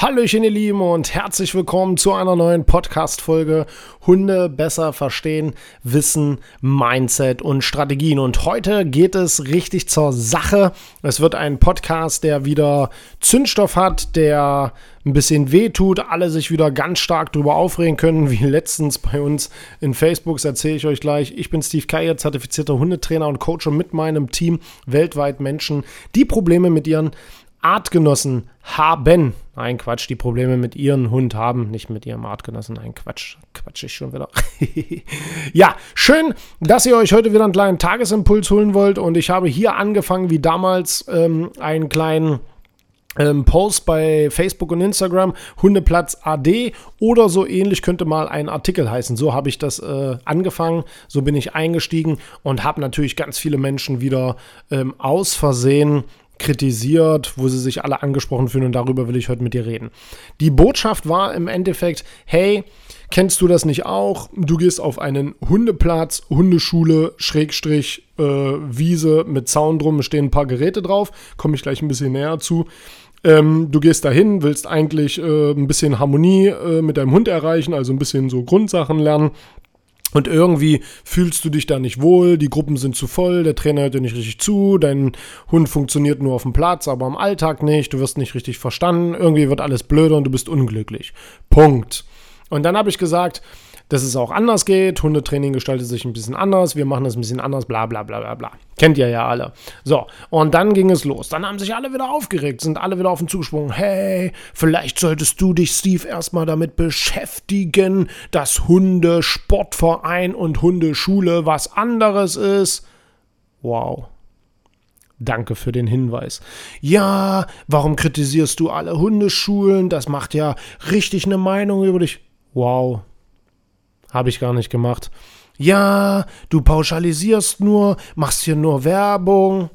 Hallöchen ihr Lieben und herzlich willkommen zu einer neuen Podcast-Folge Hunde besser verstehen, Wissen, Mindset und Strategien. Und heute geht es richtig zur Sache. Es wird ein Podcast, der wieder Zündstoff hat, der ein bisschen wehtut, alle sich wieder ganz stark darüber aufregen können, wie letztens bei uns in Facebook, das erzähle ich euch gleich. Ich bin Steve Keier, zertifizierter Hundetrainer und Coach und mit meinem Team weltweit Menschen, die Probleme mit ihren Artgenossen haben. Nein, Quatsch, die Probleme mit ihrem Hund haben, nicht mit ihrem Artgenossen. Nein, Quatsch, Quatsch ich schon wieder. ja, schön, dass ihr euch heute wieder einen kleinen Tagesimpuls holen wollt und ich habe hier angefangen, wie damals, ähm, einen kleinen ähm, Post bei Facebook und Instagram, Hundeplatz AD oder so ähnlich könnte mal ein Artikel heißen. So habe ich das äh, angefangen, so bin ich eingestiegen und habe natürlich ganz viele Menschen wieder ähm, aus Versehen kritisiert, wo sie sich alle angesprochen fühlen und darüber will ich heute mit dir reden. Die Botschaft war im Endeffekt, hey, kennst du das nicht auch? Du gehst auf einen Hundeplatz, Hundeschule, Schrägstrich, äh, Wiese mit Zaun drum, stehen ein paar Geräte drauf, komme ich gleich ein bisschen näher zu. Ähm, du gehst dahin, willst eigentlich äh, ein bisschen Harmonie äh, mit deinem Hund erreichen, also ein bisschen so Grundsachen lernen. Und irgendwie fühlst du dich da nicht wohl, die Gruppen sind zu voll, der Trainer hört dir nicht richtig zu, dein Hund funktioniert nur auf dem Platz, aber im Alltag nicht, du wirst nicht richtig verstanden, irgendwie wird alles blöder und du bist unglücklich. Punkt. Und dann habe ich gesagt, dass es auch anders geht. Hundetraining gestaltet sich ein bisschen anders. Wir machen es ein bisschen anders, bla bla bla bla bla. Kennt ihr ja alle. So, und dann ging es los. Dann haben sich alle wieder aufgeregt, sind alle wieder auf den zugesprungen. Hey, vielleicht solltest du dich, Steve, erstmal damit beschäftigen, dass Hundesportverein und Hundeschule was anderes ist. Wow. Danke für den Hinweis. Ja, warum kritisierst du alle Hundeschulen? Das macht ja richtig eine Meinung über dich. Wow, habe ich gar nicht gemacht. Ja, du pauschalisierst nur, machst hier nur Werbung.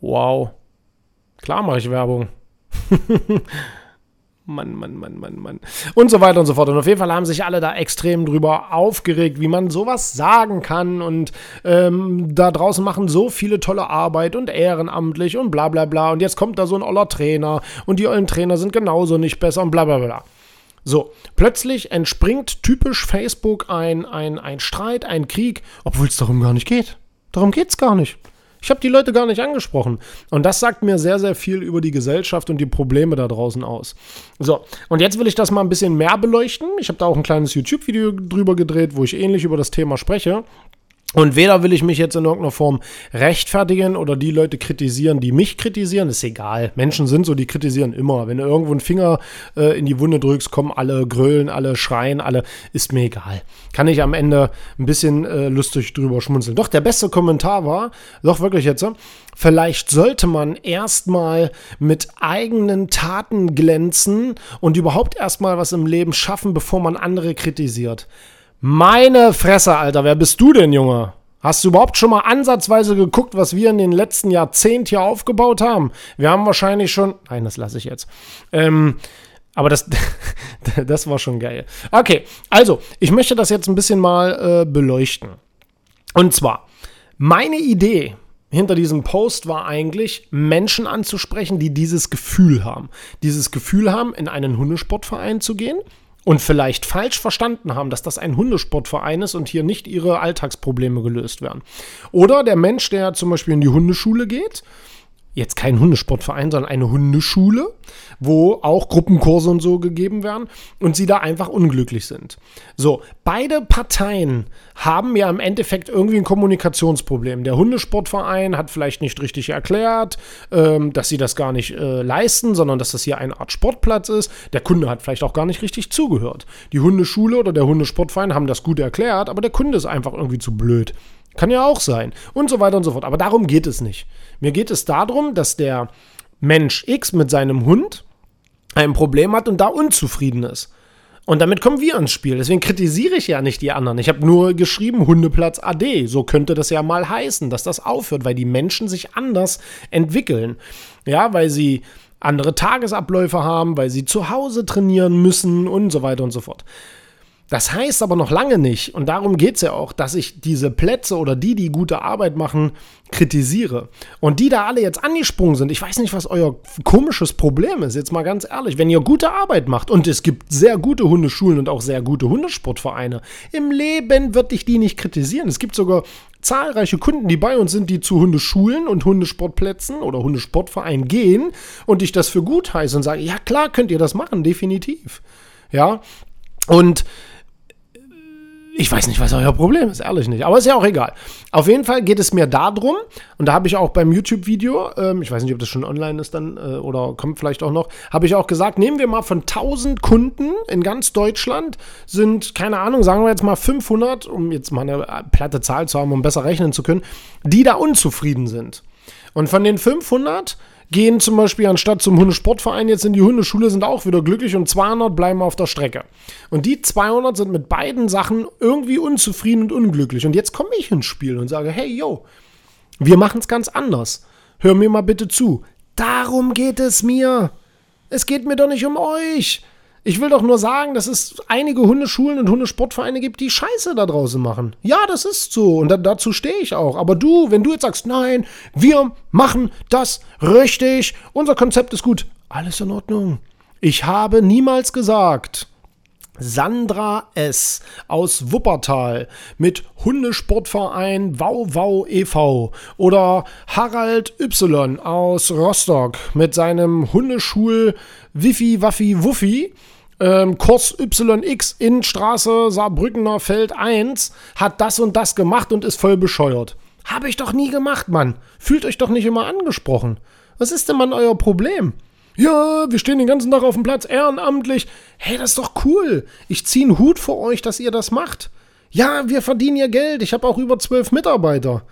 Wow. Klar mache ich Werbung. Mann, Mann, Mann, Mann, Mann. Und so weiter und so fort. Und auf jeden Fall haben sich alle da extrem drüber aufgeregt, wie man sowas sagen kann. Und ähm, da draußen machen so viele tolle Arbeit und ehrenamtlich und bla bla bla. Und jetzt kommt da so ein oller Trainer und die ollen Trainer sind genauso nicht besser und bla bla bla. So, plötzlich entspringt typisch Facebook ein, ein, ein Streit, ein Krieg, obwohl es darum gar nicht geht. Darum geht es gar nicht. Ich habe die Leute gar nicht angesprochen. Und das sagt mir sehr, sehr viel über die Gesellschaft und die Probleme da draußen aus. So, und jetzt will ich das mal ein bisschen mehr beleuchten. Ich habe da auch ein kleines YouTube-Video drüber gedreht, wo ich ähnlich über das Thema spreche. Und weder will ich mich jetzt in irgendeiner Form rechtfertigen oder die Leute kritisieren, die mich kritisieren, ist egal. Menschen sind so, die kritisieren immer. Wenn du irgendwo einen Finger äh, in die Wunde drückst, kommen alle grölen, alle schreien, alle, ist mir egal. Kann ich am Ende ein bisschen äh, lustig drüber schmunzeln. Doch, der beste Kommentar war, doch wirklich jetzt, vielleicht sollte man erstmal mit eigenen Taten glänzen und überhaupt erstmal was im Leben schaffen, bevor man andere kritisiert. Meine Fresse, Alter, wer bist du denn, Junge? Hast du überhaupt schon mal ansatzweise geguckt, was wir in den letzten Jahrzehnten hier aufgebaut haben? Wir haben wahrscheinlich schon. Nein, das lasse ich jetzt. Ähm, aber das, das war schon geil. Okay, also, ich möchte das jetzt ein bisschen mal äh, beleuchten. Und zwar, meine Idee hinter diesem Post war eigentlich, Menschen anzusprechen, die dieses Gefühl haben. Dieses Gefühl haben, in einen Hundesportverein zu gehen und vielleicht falsch verstanden haben, dass das ein Hundesportverein ist und hier nicht ihre Alltagsprobleme gelöst werden. Oder der Mensch, der zum Beispiel in die Hundeschule geht, jetzt kein Hundesportverein, sondern eine Hundeschule, wo auch Gruppenkurse und so gegeben werden und sie da einfach unglücklich sind. So, beide Parteien haben ja im Endeffekt irgendwie ein Kommunikationsproblem. Der Hundesportverein hat vielleicht nicht richtig erklärt, ähm, dass sie das gar nicht äh, leisten, sondern dass das hier eine Art Sportplatz ist. Der Kunde hat vielleicht auch gar nicht richtig zugehört. Die Hundeschule oder der Hundesportverein haben das gut erklärt, aber der Kunde ist einfach irgendwie zu blöd. Kann ja auch sein. Und so weiter und so fort. Aber darum geht es nicht. Mir geht es darum, dass der Mensch X mit seinem Hund ein Problem hat und da unzufrieden ist. Und damit kommen wir ins Spiel. Deswegen kritisiere ich ja nicht die anderen. Ich habe nur geschrieben, Hundeplatz AD. So könnte das ja mal heißen, dass das aufhört, weil die Menschen sich anders entwickeln. Ja, weil sie andere Tagesabläufe haben, weil sie zu Hause trainieren müssen und so weiter und so fort. Das heißt aber noch lange nicht, und darum geht es ja auch, dass ich diese Plätze oder die, die gute Arbeit machen, kritisiere. Und die da alle jetzt angesprungen sind, ich weiß nicht, was euer komisches Problem ist, jetzt mal ganz ehrlich, wenn ihr gute Arbeit macht und es gibt sehr gute Hundeschulen und auch sehr gute Hundesportvereine, im Leben würde ich die nicht kritisieren. Es gibt sogar zahlreiche Kunden, die bei uns sind, die zu Hundeschulen und Hundesportplätzen oder Hundesportvereinen gehen und ich das für gut heiße und sage, ja klar könnt ihr das machen, definitiv. Ja, und ich weiß nicht, was euer Problem ist, ehrlich nicht. Aber ist ja auch egal. Auf jeden Fall geht es mir darum, und da habe ich auch beim YouTube-Video, ähm, ich weiß nicht, ob das schon online ist dann äh, oder kommt vielleicht auch noch, habe ich auch gesagt, nehmen wir mal von 1000 Kunden in ganz Deutschland, sind, keine Ahnung, sagen wir jetzt mal 500, um jetzt mal eine platte Zahl zu haben, um besser rechnen zu können, die da unzufrieden sind. Und von den 500 gehen zum Beispiel anstatt zum Hundesportverein jetzt in die Hundeschule, sind auch wieder glücklich und 200 bleiben auf der Strecke. Und die 200 sind mit beiden Sachen irgendwie unzufrieden und unglücklich. Und jetzt komme ich ins Spiel und sage, hey, yo, wir machen es ganz anders. Hör mir mal bitte zu. Darum geht es mir. Es geht mir doch nicht um euch. Ich will doch nur sagen, dass es einige Hundeschulen und Hundesportvereine gibt, die Scheiße da draußen machen. Ja, das ist so und da, dazu stehe ich auch. Aber du, wenn du jetzt sagst, nein, wir machen das richtig, unser Konzept ist gut, alles in Ordnung. Ich habe niemals gesagt, Sandra S. aus Wuppertal mit Hundesportverein Wau e.V. oder Harald Y. aus Rostock mit seinem Hundeschul Wifi Waffi Wuffi ähm, Kurs YX in Straße Saarbrückener Feld 1 hat das und das gemacht und ist voll bescheuert. Habe ich doch nie gemacht, Mann. Fühlt euch doch nicht immer angesprochen. Was ist denn, Mann, euer Problem? Ja, wir stehen den ganzen Tag auf dem Platz, ehrenamtlich. Hey, das ist doch cool. Ich ziehe einen Hut vor euch, dass ihr das macht. Ja, wir verdienen ja Geld. Ich habe auch über zwölf Mitarbeiter.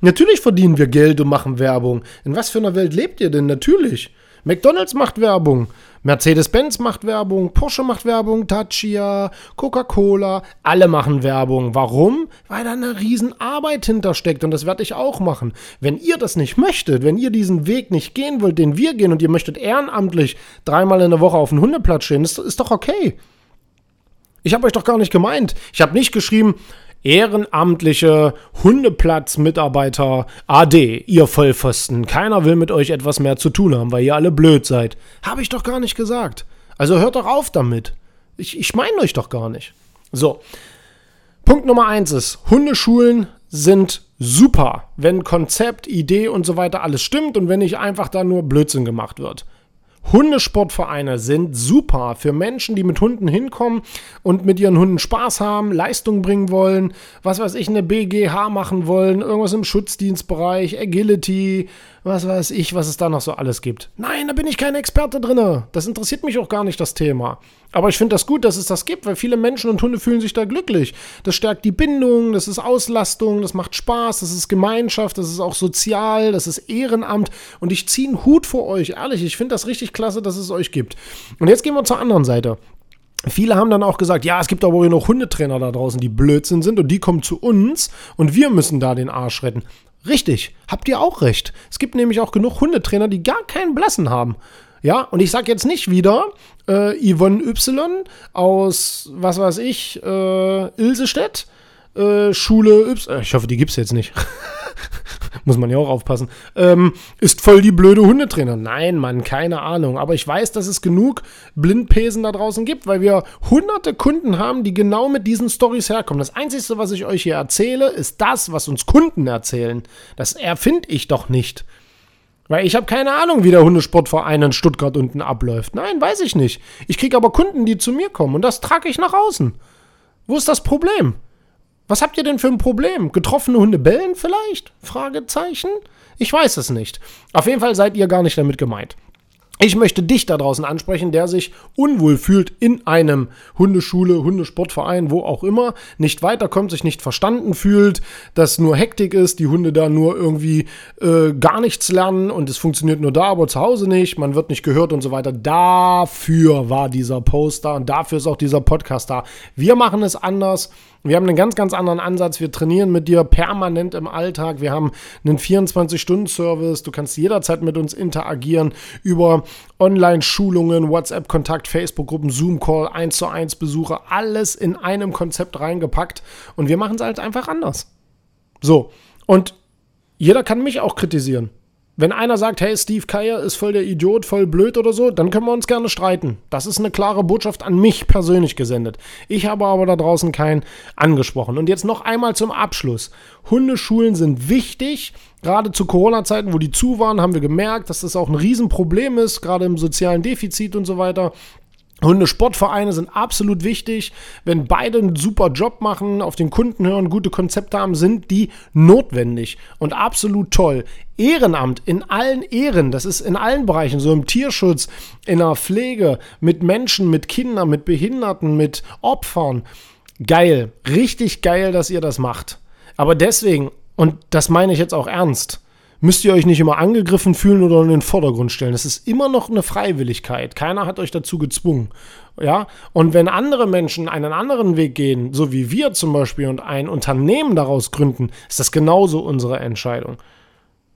Natürlich verdienen wir Geld und machen Werbung. In was für einer Welt lebt ihr denn? Natürlich. McDonald's macht Werbung, Mercedes-Benz macht Werbung, Porsche macht Werbung, Tachia, Coca-Cola, alle machen Werbung. Warum? Weil da eine Riesenarbeit hintersteckt und das werde ich auch machen. Wenn ihr das nicht möchtet, wenn ihr diesen Weg nicht gehen wollt, den wir gehen und ihr möchtet ehrenamtlich dreimal in der Woche auf dem Hundeplatz stehen, ist, ist doch okay. Ich habe euch doch gar nicht gemeint. Ich habe nicht geschrieben, ehrenamtliche Hundeplatzmitarbeiter AD, ihr Vollpfosten. Keiner will mit euch etwas mehr zu tun haben, weil ihr alle blöd seid. Habe ich doch gar nicht gesagt. Also hört doch auf damit. Ich, ich meine euch doch gar nicht. So. Punkt Nummer eins ist, Hundeschulen sind super, wenn Konzept, Idee und so weiter alles stimmt und wenn nicht einfach da nur Blödsinn gemacht wird. Hundesportvereine sind super für Menschen, die mit Hunden hinkommen und mit ihren Hunden Spaß haben, Leistung bringen wollen, was weiß ich, eine BGH machen wollen, irgendwas im Schutzdienstbereich, Agility, was weiß ich, was es da noch so alles gibt. Nein, da bin ich kein Experte drin. Das interessiert mich auch gar nicht, das Thema. Aber ich finde das gut, dass es das gibt, weil viele Menschen und Hunde fühlen sich da glücklich. Das stärkt die Bindung, das ist Auslastung, das macht Spaß, das ist Gemeinschaft, das ist auch sozial, das ist Ehrenamt. Und ich ziehe einen Hut vor euch, ehrlich. Ich finde das richtig klasse, dass es euch gibt. Und jetzt gehen wir zur anderen Seite. Viele haben dann auch gesagt, ja, es gibt aber auch noch Hundetrainer da draußen, die Blödsinn sind und die kommen zu uns und wir müssen da den Arsch retten. Richtig, habt ihr auch recht. Es gibt nämlich auch genug Hundetrainer, die gar keinen Blassen haben. Ja, und ich sage jetzt nicht wieder äh, Yvonne Y aus, was weiß ich, äh, Ilsestedt, äh, Schule Y. Äh, ich hoffe, die gibt es jetzt nicht. muss man ja auch aufpassen, ähm, ist voll die blöde Hundetrainer. Nein, Mann, keine Ahnung. Aber ich weiß, dass es genug Blindpesen da draußen gibt, weil wir hunderte Kunden haben, die genau mit diesen Stories herkommen. Das Einzige, was ich euch hier erzähle, ist das, was uns Kunden erzählen. Das erfinde ich doch nicht. Weil ich habe keine Ahnung, wie der Hundesportverein in Stuttgart unten abläuft. Nein, weiß ich nicht. Ich kriege aber Kunden, die zu mir kommen und das trage ich nach außen. Wo ist das Problem? Was habt ihr denn für ein Problem? Getroffene Hunde bellen vielleicht? Fragezeichen? Ich weiß es nicht. Auf jeden Fall seid ihr gar nicht damit gemeint. Ich möchte dich da draußen ansprechen, der sich unwohl fühlt in einem Hundeschule, Hundesportverein, wo auch immer, nicht weiterkommt, sich nicht verstanden fühlt, dass nur Hektik ist, die Hunde da nur irgendwie äh, gar nichts lernen und es funktioniert nur da, aber zu Hause nicht, man wird nicht gehört und so weiter. Dafür war dieser Post da und dafür ist auch dieser Podcast da. Wir machen es anders. Wir haben einen ganz, ganz anderen Ansatz. Wir trainieren mit dir permanent im Alltag. Wir haben einen 24-Stunden-Service. Du kannst jederzeit mit uns interagieren über Online-Schulungen, WhatsApp-Kontakt, Facebook-Gruppen, Zoom-Call, 1 zu 1 Besuche. Alles in einem Konzept reingepackt. Und wir machen es halt einfach anders. So. Und jeder kann mich auch kritisieren. Wenn einer sagt, hey, Steve Keier ist voll der Idiot, voll blöd oder so, dann können wir uns gerne streiten. Das ist eine klare Botschaft an mich persönlich gesendet. Ich habe aber da draußen keinen angesprochen. Und jetzt noch einmal zum Abschluss. Hundeschulen sind wichtig. Gerade zu Corona-Zeiten, wo die zu waren, haben wir gemerkt, dass das auch ein Riesenproblem ist, gerade im sozialen Defizit und so weiter. Hundesportvereine sind absolut wichtig. Wenn beide einen super Job machen, auf den Kunden hören, gute Konzepte haben, sind die notwendig und absolut toll. Ehrenamt in allen Ehren, das ist in allen Bereichen, so im Tierschutz, in der Pflege, mit Menschen, mit Kindern, mit Behinderten, mit Opfern. Geil, richtig geil, dass ihr das macht. Aber deswegen, und das meine ich jetzt auch ernst, müsst ihr euch nicht immer angegriffen fühlen oder in den Vordergrund stellen. Es ist immer noch eine Freiwilligkeit. Keiner hat euch dazu gezwungen. Ja, und wenn andere Menschen einen anderen Weg gehen, so wie wir zum Beispiel, und ein Unternehmen daraus gründen, ist das genauso unsere Entscheidung.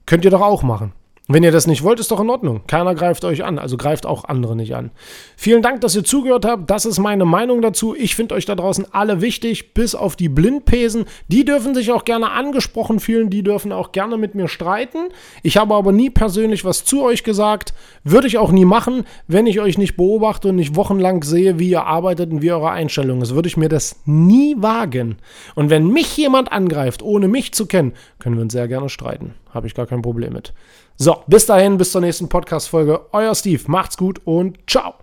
Könnt ihr doch auch machen. Wenn ihr das nicht wollt, ist doch in Ordnung. Keiner greift euch an, also greift auch andere nicht an. Vielen Dank, dass ihr zugehört habt. Das ist meine Meinung dazu. Ich finde euch da draußen alle wichtig, bis auf die Blindpesen. Die dürfen sich auch gerne angesprochen fühlen, die dürfen auch gerne mit mir streiten. Ich habe aber nie persönlich was zu euch gesagt. Würde ich auch nie machen, wenn ich euch nicht beobachte und nicht wochenlang sehe, wie ihr arbeitet und wie eure Einstellung ist. Würde ich mir das nie wagen. Und wenn mich jemand angreift, ohne mich zu kennen, können wir uns sehr gerne streiten. Habe ich gar kein Problem mit. So, bis dahin, bis zur nächsten Podcast-Folge. Euer Steve, macht's gut und ciao.